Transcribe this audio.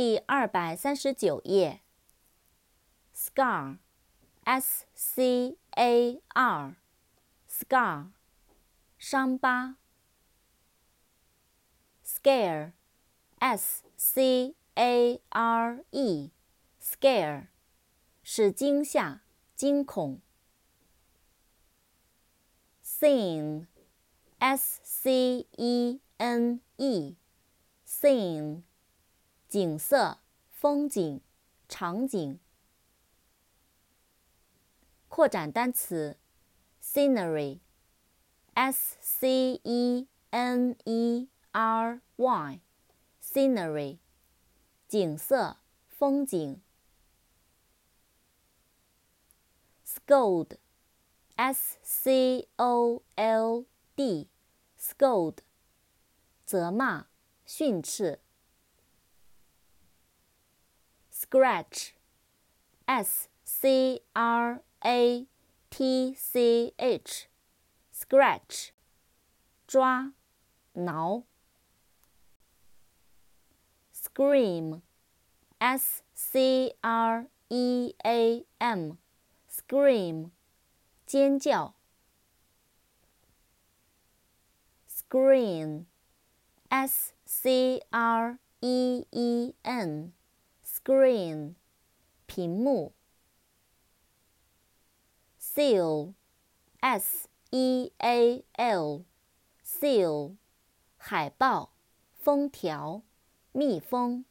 第二百三十九页。scar，s c a r，scar，伤疤。scare，s c a r e，scare，是惊吓、惊恐。scene，s c e n e，scene。景色、风景、场景。扩展单词：scenery，s c e n e r y，scenery，景色、风景。scold，s c o l d，scold，责骂、训斥。scratch, s c r a t c h, scratch, 抓、挠。scream, s c r e a m, scream, 尖叫。screen, s c r e e n Screen，屏幕。Seal，s e a l，seal，海报、封条、密封。